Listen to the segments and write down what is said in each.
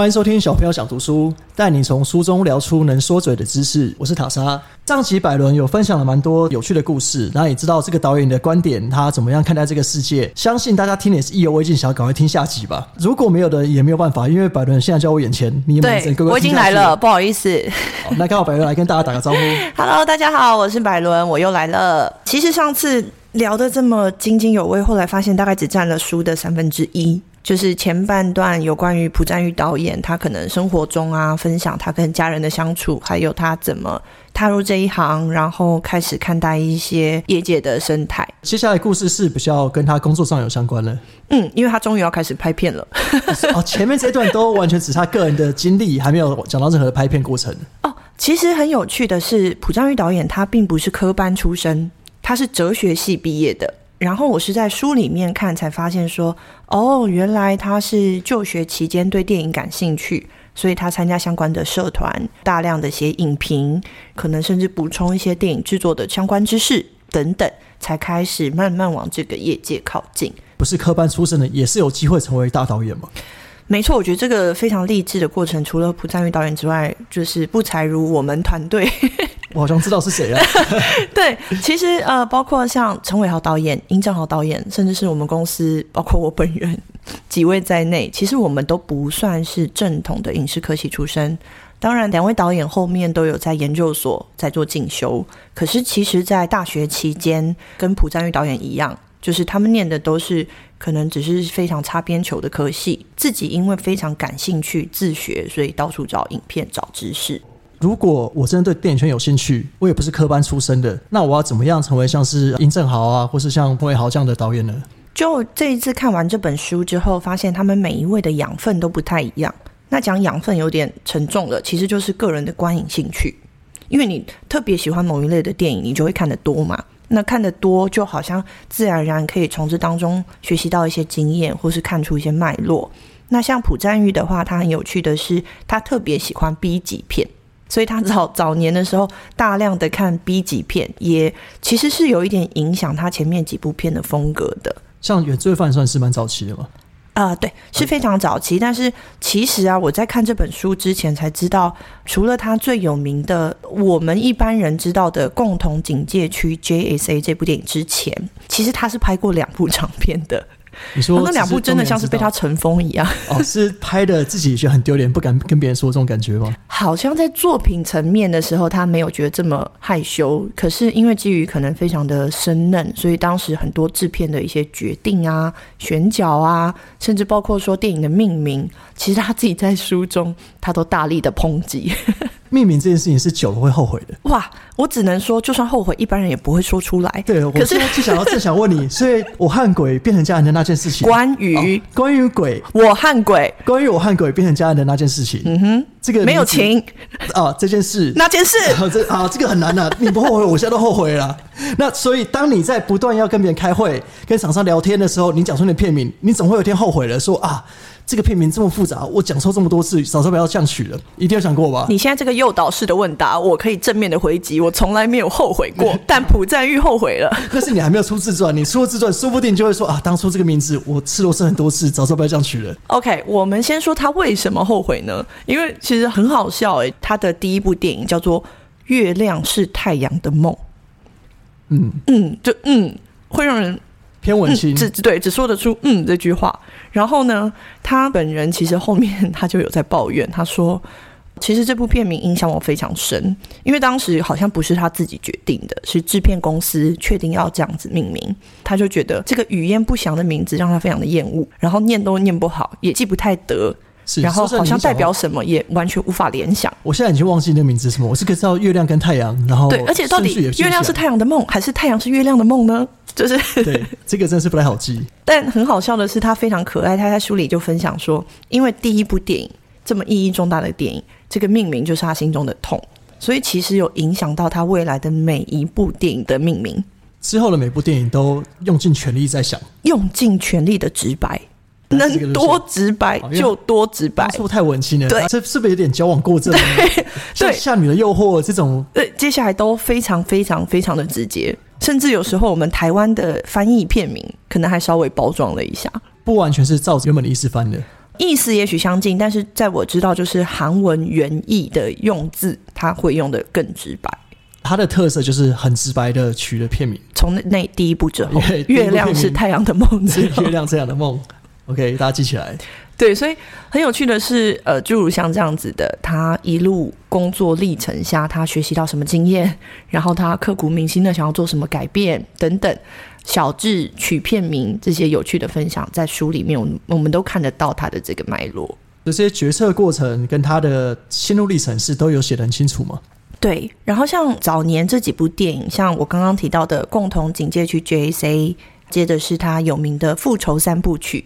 欢迎收听小朋友想读书，带你从书中聊出能说嘴的知识。我是塔莎。上集百伦有分享了蛮多有趣的故事，然后也知道这个导演的观点，他怎么样看待这个世界。相信大家听也是意犹未尽，想要赶快听下集吧。如果没有的也没有办法，因为百伦现在在我眼前，你们对，我已经来了，不好意思。好，那刚好百伦来跟大家打个招呼。Hello，大家好，我是百伦，我又来了。其实上次聊的这么津津有味，后来发现大概只占了书的三分之一。就是前半段有关于朴赞玉导演，他可能生活中啊，分享他跟家人的相处，还有他怎么踏入这一行，然后开始看待一些业界的生态。接下来故事是比较跟他工作上有相关的。嗯，因为他终于要开始拍片了。哦，前面这段都完全只是他个人的经历，还没有讲到任何的拍片过程。哦，其实很有趣的是，朴赞玉导演他并不是科班出身，他是哲学系毕业的。然后我是在书里面看才发现说，哦，原来他是就学期间对电影感兴趣，所以他参加相关的社团，大量的写影评，可能甚至补充一些电影制作的相关知识等等，才开始慢慢往这个业界靠近。不是科班出身的，也是有机会成为大导演吗？没错，我觉得这个非常励志的过程，除了朴赞玉导演之外，就是不才如我们团队。我好像知道是谁了。对，其实呃，包括像陈伟豪导演、殷正豪导演，甚至是我们公司，包括我本人 几位在内，其实我们都不算是正统的影视科系出身。当然，两位导演后面都有在研究所在做进修。可是，其实，在大学期间，跟朴赞玉导演一样，就是他们念的都是可能只是非常擦边球的科系，自己因为非常感兴趣自学，所以到处找影片、找知识。如果我真的对电影圈有兴趣，我也不是科班出身的，那我要怎么样成为像是殷正豪啊，或是像彭伟豪这样的导演呢？就这一次看完这本书之后，发现他们每一位的养分都不太一样。那讲养分有点沉重了，其实就是个人的观影兴趣。因为你特别喜欢某一类的电影，你就会看得多嘛。那看得多，就好像自然而然可以从这当中学习到一些经验，或是看出一些脉络。那像朴赞玉的话，他很有趣的是，他特别喜欢 B 级片。所以他早早年的时候，大量的看 B 级片，也其实是有一点影响他前面几部片的风格的。像《原罪犯》算是蛮早期的吗？啊，对，是非常早期。但是其实啊，我在看这本书之前才知道，除了他最有名的，我们一般人知道的《共同警戒区》JSA 这部电影之前，其实他是拍过两部长片的。你说那两部真的像是被他尘封一样哦，是拍的自己觉得很丢脸，不敢跟别人说这种感觉吗？好像在作品层面的时候，他没有觉得这么害羞，可是因为基于可能非常的生嫩，所以当时很多制片的一些决定啊、选角啊，甚至包括说电影的命名，其实他自己在书中他都大力的抨击。命名这件事情是久了会后悔的。哇，我只能说，就算后悔，一般人也不会说出来。对，可是就想要正想问你，所以我和鬼变成家人的那件事情，关于关于鬼，我和鬼，关于我和鬼变成家人的那件事情，嗯哼，这个没有情啊，这件事那件事，这啊，这个很难的，你不后悔，我现在都后悔了。那所以，当你在不断要跟别人开会、跟厂商聊天的时候，你讲出你的片名，你总会有一天后悔了，说啊。这个片名这么复杂，我讲错这么多次，早知道不要这样取了，一定要想过吧？你现在这个诱导式的问答，我可以正面的回击，我从来没有后悔过，但朴赞玉后悔了。但是你还没有出自传，你出了自传，说不定就会说啊，当初这个名字我吃螺丝很多次，早知道不要这样取了。OK，我们先说他为什么后悔呢？因为其实很好笑诶，他的第一部电影叫做《月亮是太阳的梦》。嗯嗯，就嗯，会让人。偏文青，只对只说得出嗯这句话。然后呢，他本人其实后面他就有在抱怨，他说：“其实这部片名影响我非常深，因为当时好像不是他自己决定的，是制片公司确定要这样子命名。他就觉得这个语言不详的名字让他非常的厌恶，然后念都念不好，也记不太得。”然后好像代表什么也完全无法联想。我现在已经忘记那个名字什么，我是可知道月亮跟太阳，然后对，而且到底月亮是太阳的梦，还是太阳是月亮的梦呢？就是对这个真是不太好记。但很好笑的是，他非常可爱，他在书里就分享说，因为第一部电影这么意义重大的电影，这个命名就是他心中的痛，所以其实有影响到他未来的每一部电影的命名。之后的每部电影都用尽全力在想，用尽全力的直白。能多直白就多直白，是不是太文青了？对，这是不是有点矫枉过正？对，夏女的诱惑这种，对，接下来都非常非常非常的直接，甚至有时候我们台湾的翻译片名可能还稍微包装了一下，不完全是照原本的意思翻的。意思也许相近，但是在我知道就是韩文原意的用字，他会用的更直白。它的特色就是很直白的取了片名，从那那 第一部之后月亮是太阳的梦之后 月，亮这样的梦。OK，大家记起来。对，所以很有趣的是，呃，诸如像这样子的，他一路工作历程下，他学习到什么经验，然后他刻骨铭心的想要做什么改变等等，小智取片名这些有趣的分享，在书里面我们我们都看得到他的这个脉络。这些决策过程跟他的心路历程是都有写得很清楚吗？对，然后像早年这几部电影，像我刚刚提到的《共同警戒区 JAC》，接着是他有名的《复仇三部曲》，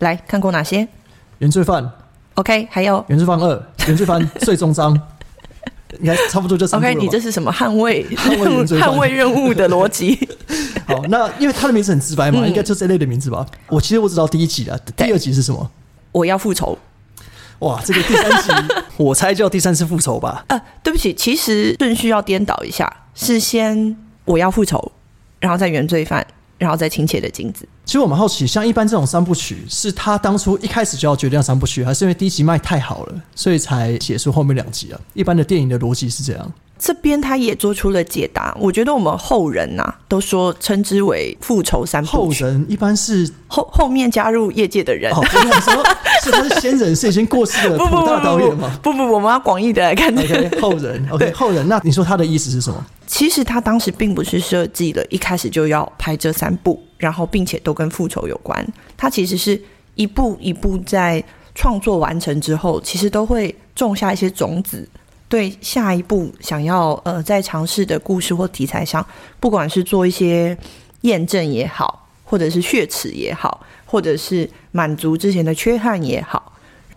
来看过哪些原罪犯、？OK，还有原罪犯二、原罪犯 最终章，应该差不多就三部 OK，你这是什么捍卫捍卫 捍卫任务的逻辑？好，那因为他的名字很直白嘛，嗯应该就这类的名字吧。我其实我只知道第一集啊，第二集是什么？我要复仇。哇，这个第三集我猜叫第三次复仇吧。呃，对不起，其实顺序要颠倒一下，是先我要复仇，然后再原罪犯，然后再亲切的金子。其实我蛮好奇，像一般这种三部曲，是他当初一开始就要决定要三部曲，还是因为第一集卖太好了，所以才写出后面两集啊？一般的电影的逻辑是这样。这边他也做出了解答，我觉得我们后人呐、都说称之为复仇三部曲，后人一般是后后面加入业界的人。哦，我想说，是他是先人，是已经过世的 不大导演不吗不不不，我们要广义的来看这个。？OK，后人，OK，后人。那你说他的意思是什么？其实他当时并不是设计了一开始就要拍这三部，然后并且都跟复仇有关。它其实是一步一步在创作完成之后，其实都会种下一些种子，对下一步想要呃在尝试的故事或题材上，不管是做一些验证也好，或者是血耻也好，或者是满足之前的缺憾也好，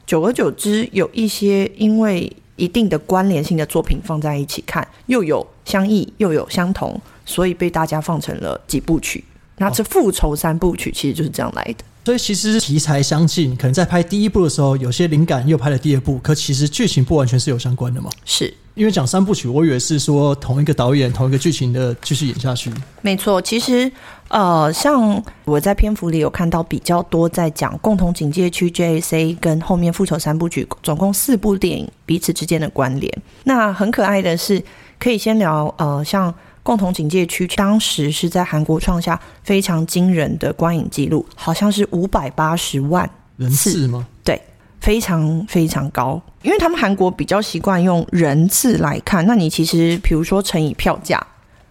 久而久之，有一些因为一定的关联性的作品放在一起看，又有相异又有相同，所以被大家放成了几部曲。那这复仇三部曲其实就是这样来的。所以其实题材相近，可能在拍第一部的时候有些灵感，又拍了第二部，可其实剧情不完全是有相关的嘛。是，因为讲三部曲，我以为是说同一个导演、同一个剧情的继续演下去。没错。其实，呃，像我在篇幅里有看到比较多在讲共同警戒区 JAC 跟后面复仇三部曲，总共四部电影彼此之间的关联。那很可爱的是，可以先聊呃，像共同警戒区当时是在韩国创下非常惊人的观影记录，好像是五百八十万人次吗？对，非常非常高，因为他们韩国比较习惯用人次来看。那你其实比如说乘以票价，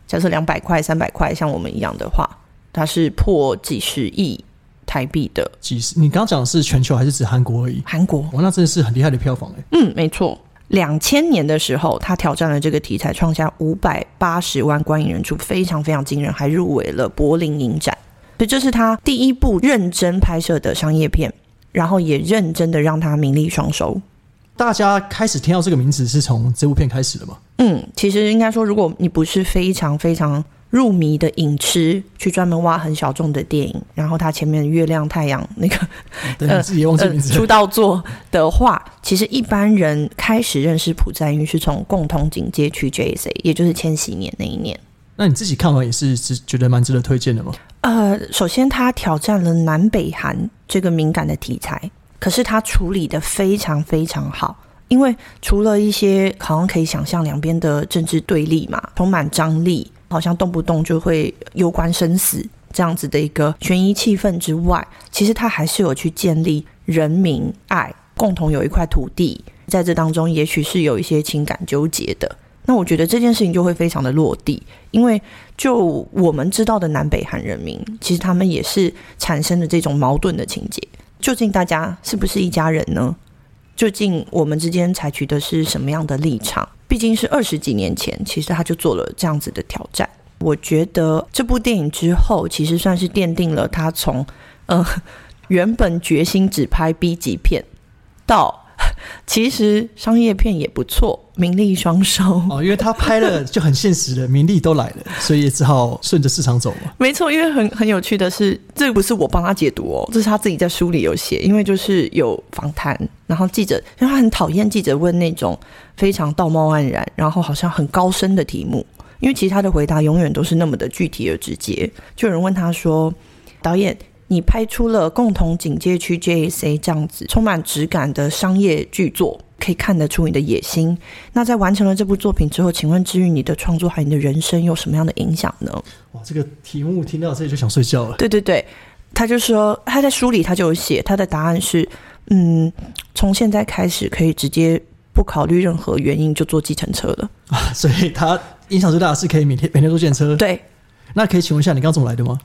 假设两百块、三百块，像我们一样的话，它是破几十亿台币的几十？你刚刚讲的是全球还是指韩国而已？韩国。哇，那真的是很厉害的票房哎。嗯，没错。两千年的时候，他挑战了这个题材，创下五百八十万观影人数，非常非常惊人，还入围了柏林影展。所以这是他第一部认真拍摄的商业片，然后也认真的让他名利双收。大家开始听到这个名字是从这部片开始的吗？嗯，其实应该说，如果你不是非常非常入迷的影痴，去专门挖很小众的电影，然后他前面月亮、太阳那个 对，你自己也忘记名字了。出道作的话，其实一般人开始认识朴赞玉是从共同警戒区 JSA，也就是千禧年那一年。那你自己看完也是是觉得蛮值得推荐的吗？呃，首先他挑战了南北韩这个敏感的题材，可是他处理的非常非常好。因为除了一些好像可以想象两边的政治对立嘛，充满张力，好像动不动就会攸关生死这样子的一个悬疑气氛之外，其实他还是有去建立人民爱，共同有一块土地，在这当中也许是有一些情感纠结的。那我觉得这件事情就会非常的落地，因为就我们知道的南北韩人民，其实他们也是产生了这种矛盾的情节。究竟大家是不是一家人呢？究竟我们之间采取的是什么样的立场？毕竟是二十几年前，其实他就做了这样子的挑战。我觉得这部电影之后，其实算是奠定了他从呃原本决心只拍 B 级片，到 其实商业片也不错，名利双收。哦，因为他拍了就很现实的，名利都来了，所以也只好顺着市场走嘛。没错，因为很很有趣的是，这个不是我帮他解读哦，这是他自己在书里有写。因为就是有访谈，然后记者，因为他很讨厌记者问那种非常道貌岸然，然后好像很高深的题目，因为其实他的回答永远都是那么的具体而直接。就有人问他说：“导演，你拍出了共同警戒区 JSA 这样子充满质感的商业巨作，可以看得出你的野心。那在完成了这部作品之后，请问至于你的创作还有你的人生有什么样的影响呢？哇，这个题目听到这里就想睡觉了。对对对，他就说他在书里他就有写，他的答案是，嗯，从现在开始可以直接不考虑任何原因就坐计程车了。啊，所以他影响最大的是可以每天每天坐电车。对，那可以请问一下，你刚刚怎么来的吗？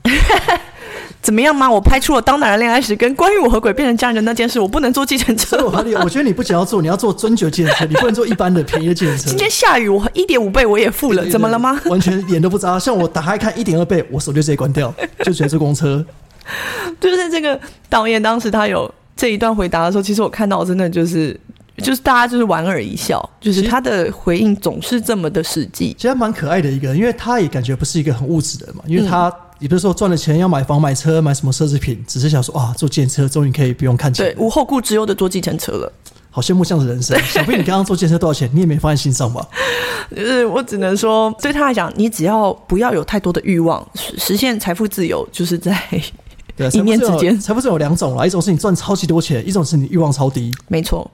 怎么样吗？我拍出了《当男人恋爱时》跟关于我和鬼变成家人的那件事，我不能坐计程车所以。我合理，我觉得你不仅要坐，你要坐尊爵计程车，你不能坐一般的便宜的计程车。今天下雨，我一点五倍我也付了，怎么了吗？完全眼都不眨。像我打开看一点二倍，我手就直接关掉，就觉得坐公车。就是这个导演当时他有这一段回答的时候，其实我看到真的就是就是大家就是莞尔一笑，就是他的回应总是这么的实际。其实蛮可爱的一个，因为他也感觉不是一个很物质的人嘛，因为他也不是说赚了钱要买房买车买什么奢侈品，只是想说啊，坐电车终于可以不用看钱对，，无后顾之忧的坐计程车了。好羡慕这样的人生。小飞，你刚刚坐电车多少钱？你也没放在心上吧？就是我只能说，对他来讲，你只要不要有太多的欲望，实实现财富自由，就是在 一念之间财富自由有两种啦，一种是你赚超级多钱，一种是你欲望超低。没错。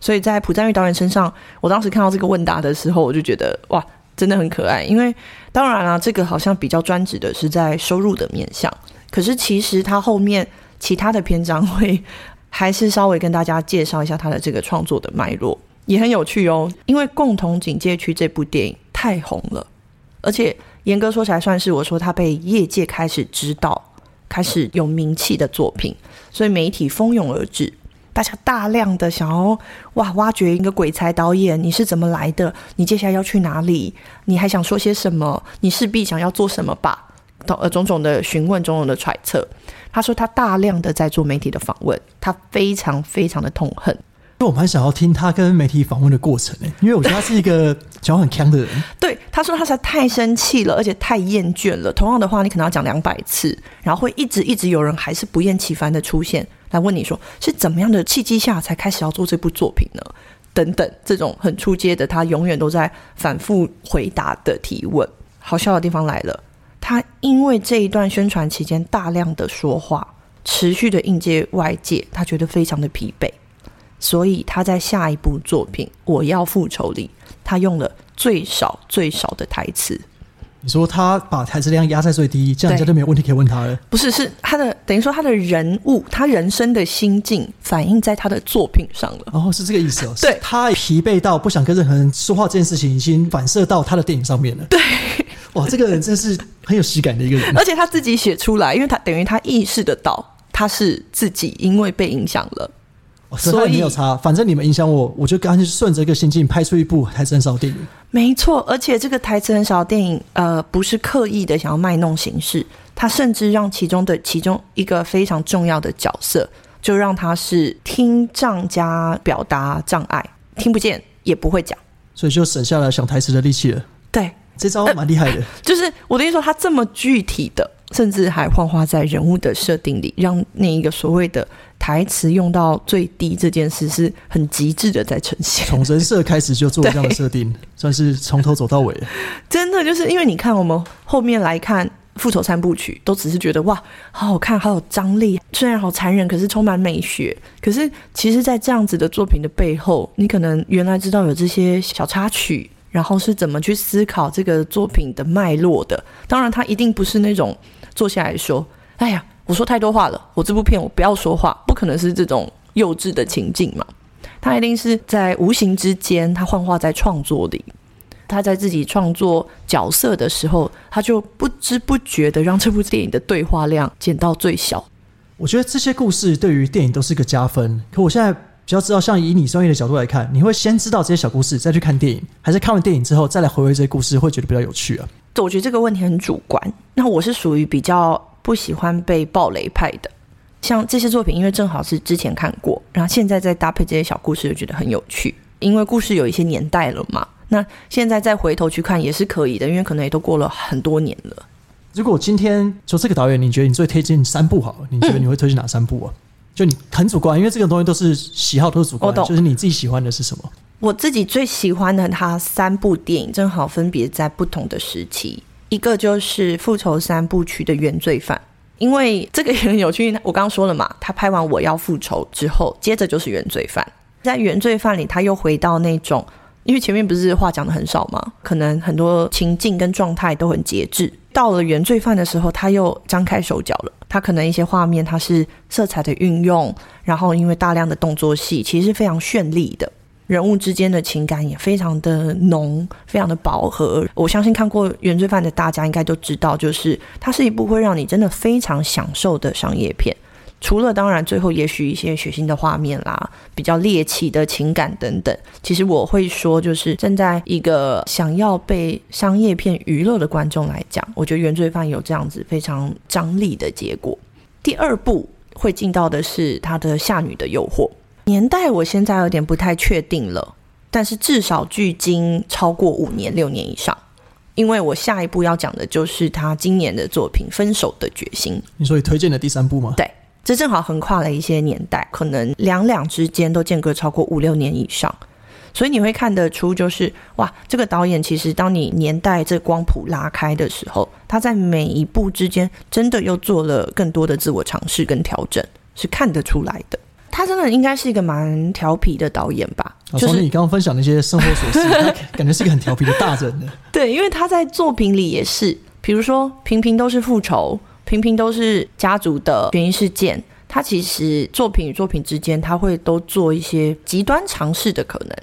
所以在朴赞玉导演身上，我当时看到这个问答的时候，我就觉得哇，真的很可爱。因为当然啦、这个好像比较专指的是在收入的面向，可是其实他后面其他的篇章会还是稍微跟大家介绍一下他的这个创作的脉络，也很有趣哦。因为《共同警戒区》这部电影太红了，而且严格说起来，算是我说他被业界开始知道、开始有名气的作品，所以媒体蜂拥而至。大家大量的想要哇挖掘一个鬼才导演，你是怎么来的？你接下来要去哪里？你还想说些什么？你势必想要做什么吧？等呃种种的询问，种种的揣测。他说他大量的在做媒体的访问，他非常非常的痛恨。因为我蛮想要听他跟媒体访问的过程诶、因为我觉得他是一个讲很强的人。对，他说他实在太生气了，而且太厌倦了。同样的话，你可能要讲两百次，然后会一直一直有人还是不厌其烦的出现来问你说是怎么样的契机下才开始要做这部作品呢？等等，这种很出街的，他永远都在反复回答的提问。好笑的地方来了，他因为这一段宣传期间大量的说话，持续的应接外界，他觉得非常的疲惫。所以他在下一部作品《我要复仇》里，他用了最少最少的台词，你说他把台词量压在最低，这样人家就没有问题可以问他了。不是是他的等于说他的人物，他人生的心境反映在他的作品上了。哦，是这个意思哦。对是他疲惫到不想跟任何人说话这件事情，已经反射到他的电影上面了。对，哇，这个人真是很有喜感的一个人。而且他自己写出来，因为他等于他意识得到他是自己因为被影响了，哦所以没有差，反正你们影响我，我就干脆顺着一个心境拍出一部台词很少的电影。没错，而且这个台词很少的电影，呃，不是刻意的想要卖弄形式，他甚至让其中的其中一个非常重要的角色，就让他是听障加表达障碍，听不见也不会讲。所以就省下了想台词的力气了。对，这招蛮厉害的。就是我的意思说，他这么具体的，甚至还幻化在人物的设定里，让那一个所谓的台词用到最低这件事是很极致的在呈现。从人设开始就做这样的设定，算是从头走到尾。真的就是因为你看我们后面来看《复仇三部曲》，都只是觉得哇，好好看，好有张力，虽然好残忍，可是充满美学。可是其实，在这样子的作品的背后，你可能原来知道有这些小插曲。然后是怎么去思考这个作品的脉络的？当然，他一定不是那种坐下来说：“哎呀，我说太多话了，我这部片我不要说话。”不可能是这种幼稚的情境嘛？他一定是在无形之间，他幻化在创作里。他在自己创作角色的时候，他就不知不觉的让这部电影的对话量减到最小。我觉得这些故事对于电影都是个加分。可我现在比较知道，像以你专业的角度来看，你会先知道这些小故事，再去看电影，还是看完电影之后再来回味这些故事，会觉得比较有趣啊？我觉得这个问题很主观。那我是属于比较不喜欢被暴雷派的。像这些作品，因为正好是之前看过，然后现在再搭配这些小故事，就觉得很有趣。因为故事有一些年代了嘛，那现在再回头去看也是可以的，因为可能也都过了很多年了。如果今天就这个导演，你觉得你最推荐三部好了，你觉得你会推荐哪三部啊？就你很主观，因为这个东西都是喜好，都是主观我，懂就是你自己喜欢的是什么？我自己最喜欢的他三部电影，正好分别在不同的时期。一个就是《复仇三部曲》的原罪犯，因为这个也很有趣。我刚刚说了嘛，他拍完《我要复仇》之后，接着就是《原罪犯》。在《原罪犯》里，他又回到那种，因为前面不是话讲的很少嘛，可能很多情境跟状态都很节制。到了《原罪犯》的时候，他又张开手脚了。他可能一些画面，它是色彩的运用，然后因为大量的动作戏，其实是非常绚丽的。人物之间的情感也非常的浓，非常的饱和。我相信看过《原罪犯》的大家应该都知道，就是它是一部会让你真的非常享受的商业片。除了当然最后也许一些血腥的画面啦，比较猎奇的情感等等，其实我会说，就是站在一个想要被商业片娱乐的观众来讲，我觉得《原罪犯》有这样子非常张力的结果。第二部会进到的是他的《夏女的诱惑》。年代我现在有点不太确定了，但是至少距今超过五年、六年以上，因为我下一步要讲的就是他今年的作品《分手的决心》。你说你推荐的第三部吗？对，这正好横跨了一些年代，可能两两之间都间隔超过五六年以上，所以你会看得出，就是哇，这个导演其实当你年代这光谱拉开的时候，他在每一步之间真的又做了更多的自我尝试跟调整，是看得出来的。他真的应该是一个蛮调皮的导演吧？就是你刚刚分享那些生活琐事，他感觉是一个很调皮的大人呢。对，因为他在作品里也是，比如说平平都是复仇，平平都是家族的悬疑事件。他其实作品与作品之间，他会都做一些极端尝试的可能。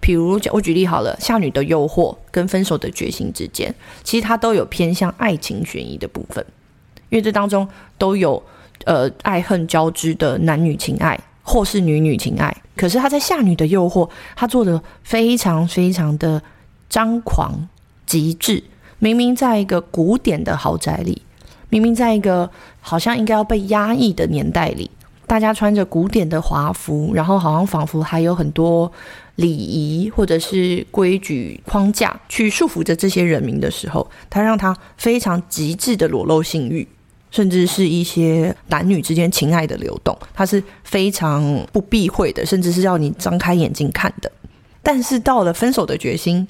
比如我举例好了，《夏女的诱惑》跟《分手的决心》之间，其实他都有偏向爱情悬疑的部分，因为这当中都有呃爱恨交织的男女情爱。或是女女情爱，可是他在《夏女的诱惑》，他做的非常非常的张狂极致。明明在一个古典的豪宅里，明明在一个好像应该要被压抑的年代里，大家穿着古典的华服，然后好像仿佛还有很多礼仪或者是规矩框架去束缚着这些人民的时候，他让他非常极致的裸露性欲。甚至是一些男女之间情爱的流动，它是非常不避讳的，甚至是要你张开眼睛看的。但是到了分手的决心，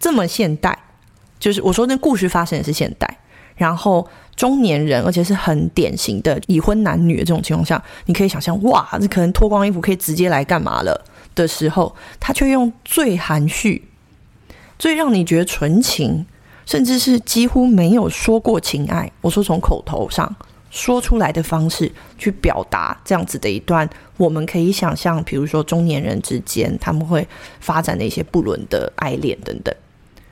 这么现代，就是我说那故事发生的是现代，然后中年人，而且是很典型的已婚男女的这种情况下，你可以想象，哇，这可能脱光衣服可以直接来干嘛了的时候，他却用最含蓄、最让你觉得纯情。甚至是几乎没有说过情爱，我说从口头上说出来的方式去表达这样子的一段，我们可以想象，比如说中年人之间他们会发展的一些不伦的爱恋等等，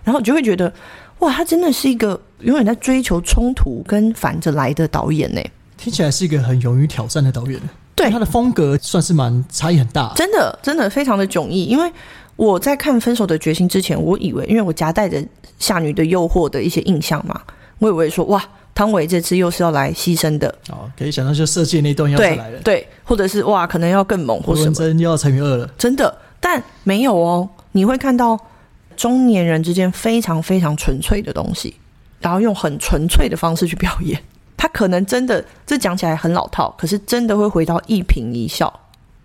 然后你就会觉得，哇，他真的是一个永远在追求冲突跟反着来的导演呢。听起来是一个很勇于挑战的导演，对他的风格算是蛮差异很大，真的真的非常的迥异，因为。我在看《分手的决心》之前，我以为，因为我夹带着《夏女的诱惑》的一些印象嘛，我以为说，哇，汤唯这次又是要来牺牲的。哦，可以想到就设计那段要来了，对，或者是哇，可能要更猛，或者真又要乘以二了，真的，但没有哦。你会看到中年人之间非常非常纯粹的东西，然后用很纯粹的方式去表演。他可能真的，这讲起来很老套，可是真的会回到一颦一笑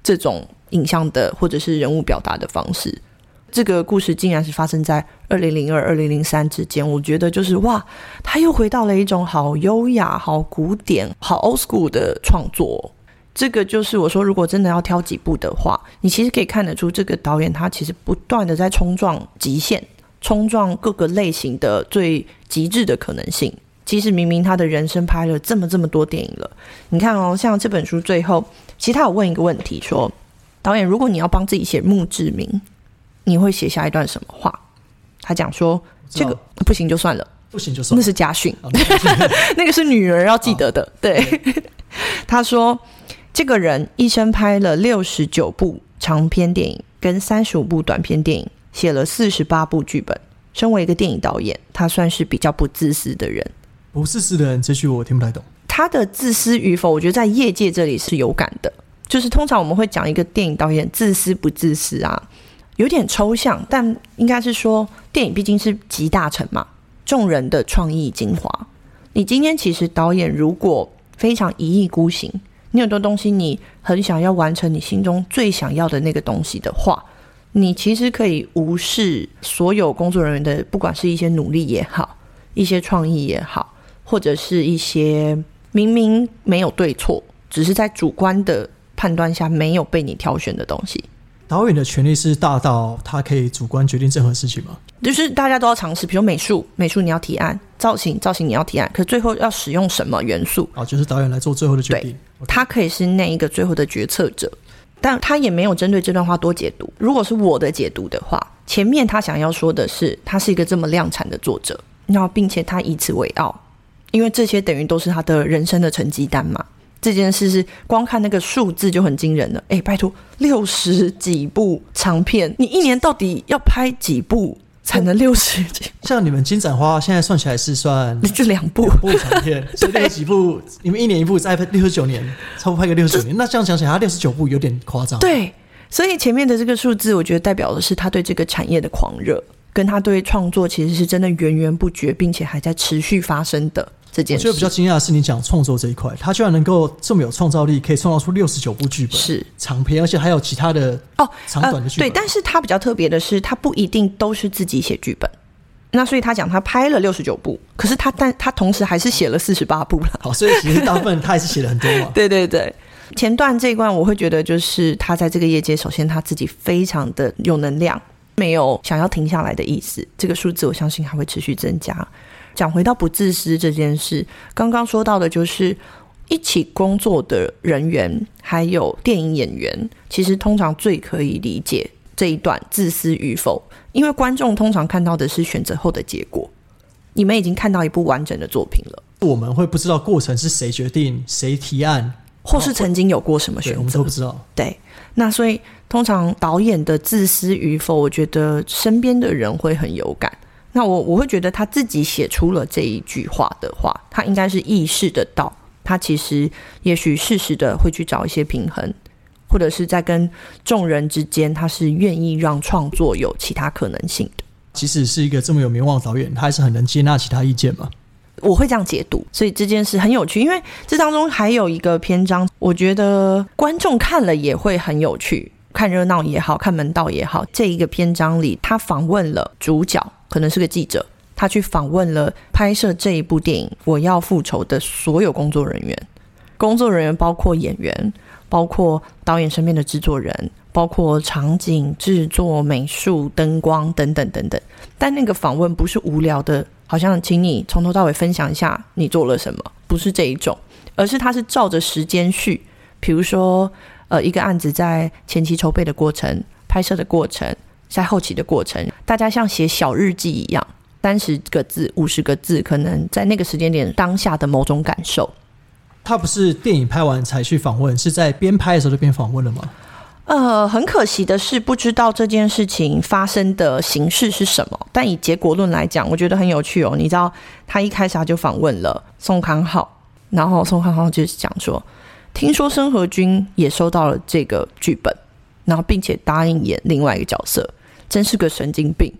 这种。影像的或者是人物表达的方式，这个故事竟然是发生在二零零二、二零零三之间。我觉得就是哇，他又回到了一种好优雅、好古典、好 old school 的创作。这个就是我说，如果真的要挑几部的话，你其实可以看得出，这个导演他其实不断的在冲撞极限，冲撞各个类型的最极致的可能性。其实明明他的人生拍了这么这么多电影了，你看哦，像这本书最后，其实他有问一个问题说。导演，如果你要帮自己写墓志铭，你会写下一段什么话？他讲说，这个不行就算了，不行就算，那是家训，那个是女儿要记得的。对，他说，这个人一生拍了六十九部长篇电影，跟三十五部短篇电影，写了四十八部剧本。身为一个电影导演，他算是比较不自私的人。不自私的人，这句我听不太懂。他的自私与否，我觉得在业界这里是有感的。就是通常我们会讲一个电影导演自私不自私啊，有点抽象，但应该是说电影毕竟是集大成嘛，众人的创意精华。你今天其实导演如果非常一意孤行，你很多东西你很想要完成你心中最想要的那个东西的话，你其实可以无视所有工作人员的，不管是一些努力也好，一些创意也好，或者是一些。明明没有对错，只是在主观的判断下没有被你挑选的东西。导演的权利是大到他可以主观决定任何事情吗？就是大家都要尝试，比如美术，美术你要提案；造型，造型你要提案。可最后要使用什么元素？啊，就是导演来做最后的决定。他可以是那一个最后的决策者，但他也没有针对这段话多解读。如果是我的解读的话，前面他想要说的是，他是一个这么量产的作者，那并且他以此为傲，因为这些等于都是他的人生的成绩单嘛。这件事是光看那个数字就很惊人了。哎，拜托，六十几部长片，你一年到底要拍几部才能六十几？像你们金盏花现在算起来是算就两部部长片，所以六十几部，你们一年一部，再拍六十九年，差不多拍个六十九年。那这样想起来，他六十九部有点夸张。对，所以前面的这个数字，我觉得代表的是他对这个产业的狂热，跟他对创作其实是真的源源不绝，并且还在持续发生的。我觉得比较惊讶的是，你讲创作这一块，他居然能够这么有创造力，可以创造出六十九部剧本，是长篇，而且还有其他的哦长短的剧本。对，但是他比较特别的是，他不一定都是自己写剧本。那所以他讲他拍了六十九部，可是他但他同时还是写了四十八部了。好，所以其实大部分他也是写了很多嘛。对对对，前段这一关我会觉得就是他在这个业界，首先他自己非常的有能量，没有想要停下来的意思。这个数字我相信还会持续增加。讲回到不自私这件事，刚刚说到的就是一起工作的人员，还有电影演员，其实通常最可以理解这一段自私与否，因为观众通常看到的是选择后的结果，你们已经看到一部完整的作品了，我们会不知道过程是谁决定、谁提案，或是曾经有过什么选择，我们都不知道。对，那所以通常导演的自私与否，我觉得身边的人会很有感。那我我会觉得他自己写出了这一句话的话，他应该是意识得到，他其实也许适时的会去找一些平衡，或者是在跟众人之间，他是愿意让创作有其他可能性的。即使是一个这么有名望的导演，他还是很能接纳其他意见嘛？我会这样解读，所以这件事很有趣，因为这当中还有一个篇章，我觉得观众看了也会很有趣，看热闹也好看门道也好，这一个篇章里，他访问了主角。可能是个记者，他去访问了拍摄这一部电影《我要复仇》的所有工作人员。工作人员包括演员，包括导演身边的制作人，包括场景制作、美术、灯光等等等等。但那个访问不是无聊的，好像请你从头到尾分享一下你做了什么，不是这一种，而是他是照着时间序，比如说呃一个案子在前期筹备的过程、拍摄的过程。在后期的过程，大家像写小日记一样，三十个字、五十个字，可能在那个时间点当下的某种感受。他不是电影拍完才去访问，是在边拍的时候就边访问了吗？呃，很可惜的是，不知道这件事情发生的形式是什么。但以结果论来讲，我觉得很有趣哦。你知道，他一开始他就访问了宋康昊，然后宋康昊就是讲说，听说申和君也收到了这个剧本，然后并且答应演另外一个角色。真是个神经病，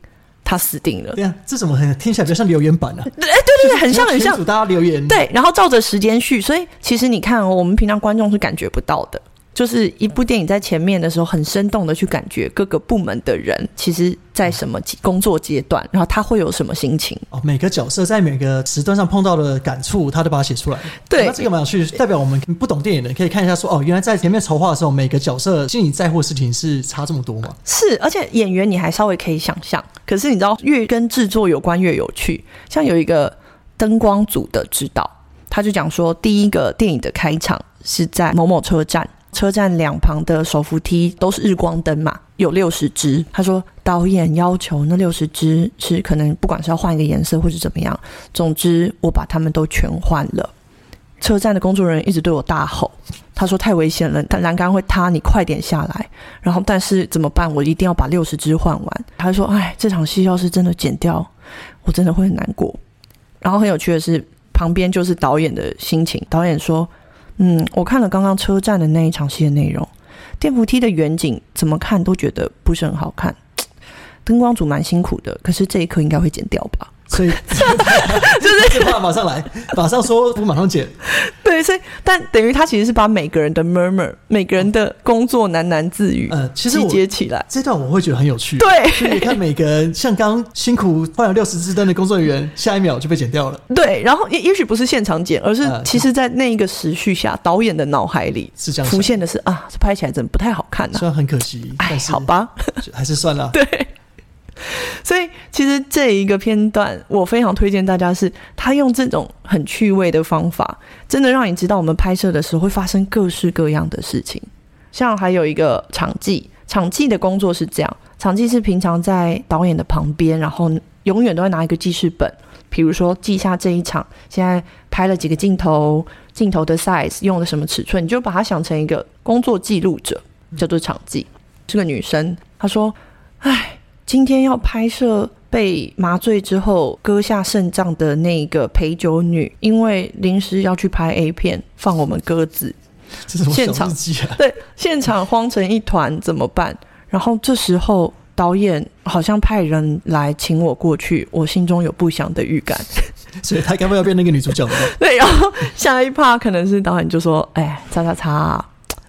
他死定了。对啊，这怎么很听起来比较像留言板呢？哎，对对对，很像很像。大家留言对，然后照着时间序，所以其实你看哦，我们平常观众是感觉不到的。就是一部电影在前面的时候，很生动的去感觉各个部门的人其实在什么工作阶段，然后他会有什么心情。哦，每个角色在每个时段上碰到的感触，他都把它写出来。对，那这个蛮有趣，代表我们不懂电影的可以看一下，说哦，原来在前面筹划的时候，每个角色心里在乎的事情是差这么多吗？是，而且演员你还稍微可以想象，可是你知道越跟制作有关越有趣。像有一个灯光组的指导，他就讲说，第一个电影的开场是在某某车站。车站两旁的手扶梯都是日光灯嘛，有六十支。他说导演要求那六十支是可能不管是要换一个颜色或者怎么样，总之我把他们都全换了。车站的工作人员一直对我大吼，他说太危险了，他栏杆会塌，你快点下来。然后但是怎么办？我一定要把六十支换完。他说哎，这场戏要是真的剪掉，我真的会很难过。然后很有趣的是，旁边就是导演的心情。导演说。嗯，我看了刚刚车站的那一场戏的内容，电扶梯的远景怎么看都觉得不是很好看，灯光组蛮辛苦的，可是这一刻应该会剪掉吧？所以 就是这话马上来，马上说，我马上剪。对，所以但等于他其实是把每个人的 murmur，每个人的工作喃喃自语，呃，其实集我结起来。这段我会觉得很有趣。对所以你看每个人，像刚辛苦换了六十支灯的工作人员，下一秒就被剪掉了，对，然后也也许不是现场剪，而是呃其实在那一个时序下，导演的脑海里是这样浮现的是啊，这拍起来真的不太好看啊、虽然很可惜，哎但，是好吧，还是算了。对。所以其实这一个片段，我非常推荐大家是，他用这种很趣味的方法，真的让你知道我们拍摄的时候会发生各式各样的事情。像还有一个场记，场记的工作是这样，场记是平常在导演的旁边，然后永远都会拿一个记事本，比如说记下这一场现在拍了几个镜头，镜头的 size 用了什么尺寸，你就把它想成一个工作记录者，叫做场记。是个女生，她说：“唉，今天要拍摄被麻醉之后割下肾脏的那个陪酒女，因为临时要去拍 A 片，放我们鸽子，现场啊？对，现场慌成一团，怎么办？然后这时候导演好像派人来请我过去，我心中有不祥的预感。所以他该不要变那个女主角了？对，然后下一趴可能是导演就说：“哎，叉叉叉，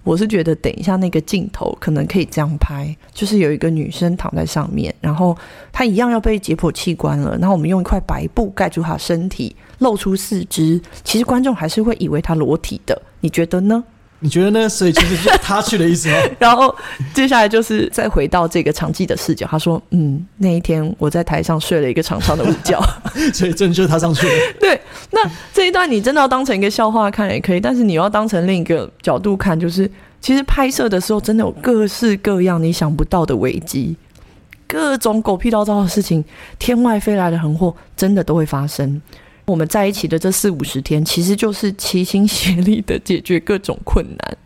我是觉得等一下那个镜头可能可以这样拍，就是有一个女生躺在上面，然后她一样要被解剖器官了，然后我们用一块白布盖住她身体，露出四肢，其实观众还是会以为她裸体的，你觉得呢？”你觉得呢？所以其实就是他去的意思吗？然后接下来就是再回到这个场记的视角，他说：“嗯，那一天我在台上睡了一个长长的午觉。所以真的就是他上去了。对，那这一段你真的要当成一个笑话看也可以，但是你要当成另一个角度看，就是其实拍摄的时候真的有各式各样你想不到的危机，各种狗屁叨叨的事情，天外飞来的横祸真的都会发生。我们在一起的这四五十天，其实就是齐心协力的解决各种困难。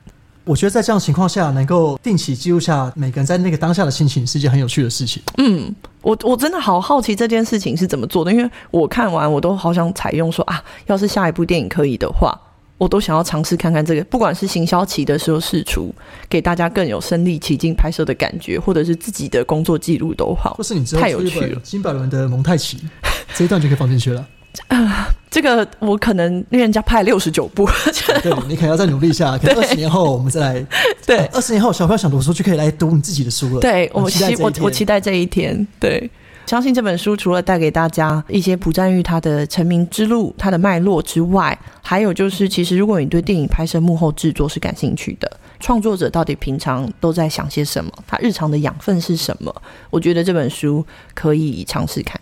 我觉得在这样情况下，能够定期记录下每个人在那个当下的心情，是一件很有趣的事情。嗯，我我真的好好奇这件事情是怎么做的，因为我看完我都好想采用说啊，要是下一部电影可以的话，我都想要尝试看看这个，不管是行销期的时候试出，给大家更有身临其境拍摄的感觉，或者是自己的工作记录都好或。是你之后太有趣了金百伦的蒙太奇，这一段就可以放进去了。这个我可能因为人家拍六十九部，对你可能要再努力一下，可能二十年后我们再来。对二十年后小朋友想读书就可以来读你自己的书了。对我期我我期待这一天。对，相信这本书除了带给大家一些朴赞玉他的成名之路、他的脉络之外，还有就是，其实如果你对电影拍摄幕后制作是感兴趣的，创作者到底平常都在想些什么，他日常的养分是什么？我觉得这本书可以尝试看看。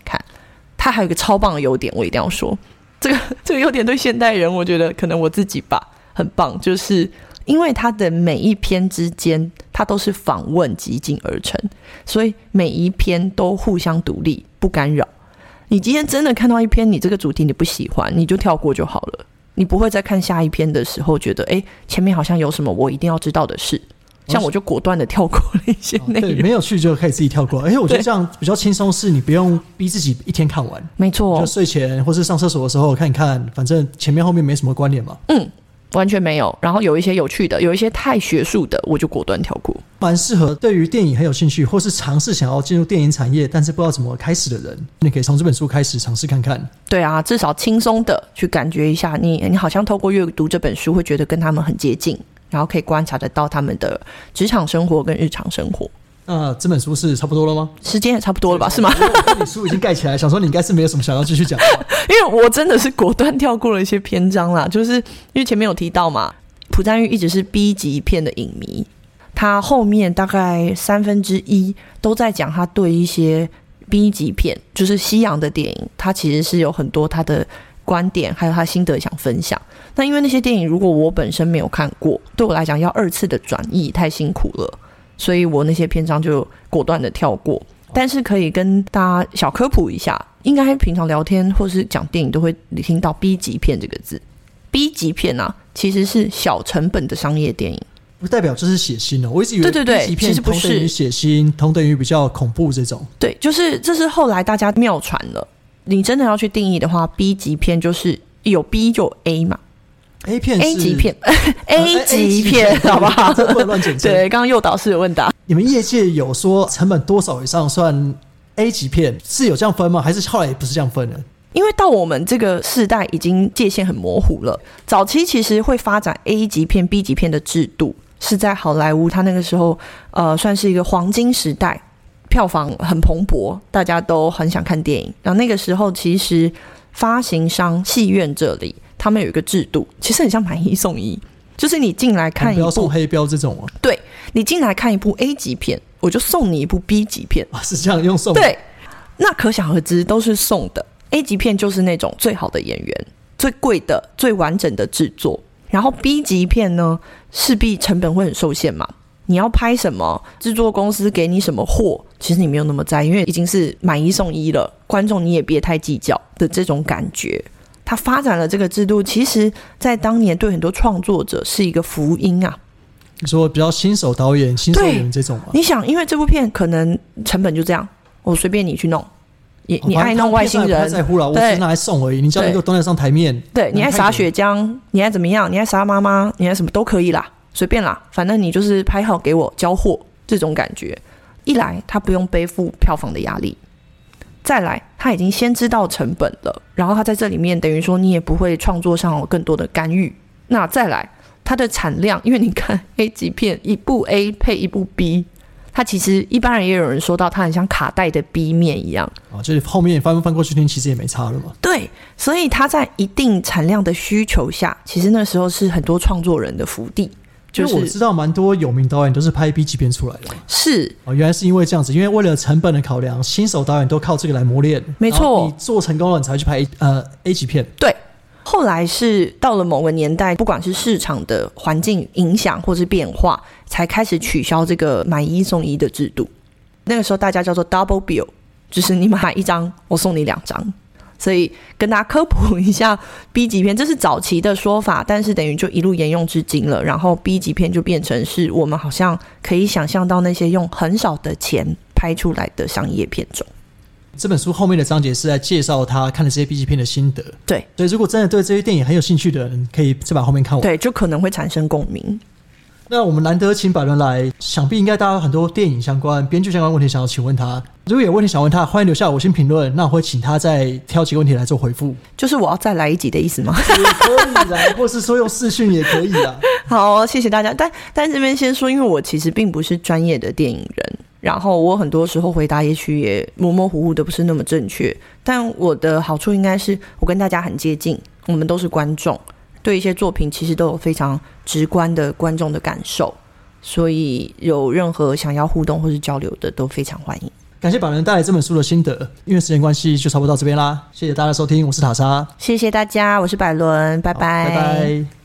还有一个超棒的优点，我一定要说，这个 这个优点对现代人，我觉得可能我自己吧，很棒，就是因为它的每一篇之间，它都是访问集锦而成，所以每一篇都互相独立，不干扰。你今天真的看到一篇你这个主题你不喜欢，你就跳过就好了。你不会在看下一篇的时候觉得，哎，前面好像有什么我一定要知道的事，像我就果断的跳过了一些哦对，内容。没有去就可以自己跳过。而且我觉得这样比较轻松，是你不用逼自己一天看完，没错就，睡前或是上厕所的时候看一看，反正前面后面没什么关联嘛。嗯完全没有。然后有一些有趣的，有一些太学术的，我就果断跳过。蛮适合对于电影很有兴趣，或是尝试想要进入电影产业，但是不知道怎么开始的人，你可以从这本书开始尝试看看。对啊，至少轻松的去感觉一下你，你好像透过阅读这本书，会觉得跟他们很接近，然后可以观察得到他们的职场生活跟日常生活。那这本书是差不多了吗？时间也差不多了吧？是吗？因为我看你书已经盖起来，想说你应该是没有什么想要继续讲的。因为我真的是果断跳过了一些篇章啦，就是因为前面有提到嘛，朴赞玉一直是 B 级片的影迷，他后面大概三分之一都在讲他对一些 B 级片，就是西洋的电影，他其实是有很多他的观点，还有他心得想分享。那因为那些电影如果我本身没有看过，对我来讲要二次的转译太辛苦了，所以我那些篇章就果断的跳过。但是可以跟大家小科普一下，应该平常聊天或是讲电影都会听到 B 级片这个字。B 级片啊，其实是小成本的商业电影。不代表这是血腥哦，我一直以为对对对 B 级片其实不是同等于血腥，同等于比较恐怖这种。对，就是这是后来大家妙传了。你真的要去定义的话，B 级片就是有 B 就有 A 嘛 A 片是，A 级片呃，A 级片，好不好？这不能乱简称。对，刚刚诱导式有问答，你们业界有说成本多少以上算 A 级片是有这样分吗？还是后来也不是这样分的？因为到我们这个世代，已经界限很模糊了。早期其实会发展 A 级片、B 级片的制度，是在好莱坞，它那个时候呃算是一个黄金时代，票房很蓬勃，大家都很想看电影。然后那个时候，其实发行商、戏院这里，他们有一个制度，其实很像买一送一，就是你进来看一不要送部，黑标这种啊，对你进来看一部 A 级片，我就送你一部 B 级片。啊是这样用送的。对，那可想而知都是送的。A 级片就是那种最好的演员、最贵的、最完整的制作，然后 B 级片呢，势必成本会很受限嘛。你要拍什么，制作公司给你什么货，其实你没有那么在意，因为已经是买一送一了。观众你也别太计较的这种感觉。他发展了这个制度，其实在当年对很多创作者是一个福音啊。你说比较新手导演、新手演员这种嘛，你想，因为这部片可能成本就这样，我随便你去弄，你你爱弄外星人，在乎了，我对只是拿来送而已。你叫那个端得上台面，对，你爱撒血浆，你爱怎么样，你爱杀妈妈，你爱什么都可以啦，随便啦，反正你就是拍好给我交货，这种感觉。一来他不用背负票房的压力，再来他已经先知道成本了，然后他在这里面等于说你也不会创作上有更多的干预。那再来它的产量，因为你看 A 级片一部 A 配一部 B。它其实一般人也有人说到，它很像卡带的 B 面一样，啊，就是后面翻翻过去听，其实也没差了嘛。对，所以它在一定产量的需求下，其实那时候是很多创作人的福地，就是我知道蛮多有名导演都是拍 B 级片出来的是哦，原来是因为这样子，因为为了成本的考量，新手导演都靠这个来磨练。没错你做成功了，你才去拍呃 A 级片。对。后来是到了某个年代，不管是市场的环境影响或是变化，才开始取消这个买一送一的制度。那个时候大家叫做 double bill，就是你买一张，我送你两张。所以跟大家科普一下 B 级片，这是早期的说法，但是等于就一路沿用至今了。然后 B 级片就变成是我们好像可以想象到那些用很少的钱拍出来的商业片种。这本书后面的章节是在介绍他看了这些 B 级片的心得。对所以如果真的对这些电影很有兴趣的人，可以再把后面看完。对，就可能会产生共鸣。那我们难得请百伦来，想必应该大家有很多电影相关、编剧相关问题想要请问他。如果有问题想问他，欢迎留下五星评论，那我会请他再挑几个问题来做回复，就是我要再来一集的意思吗？也可以啦，或是说用视讯也可以啦。好，谢谢大家。但但这边先说，因为我其实并不是专业的电影人，然后我很多时候回答也许也模模糊糊的，不是那么正确。但我的好处应该是我跟大家很接近，我们都是观众，对一些作品其实都有非常直观的观众的感受，所以有任何想要互动或是交流的，都非常欢迎。感谢百伦带来这本书的心得，因为时间关系就差不多到这边啦。谢谢大家收听，我是塔莎，谢谢大家，我是百伦，拜拜拜拜。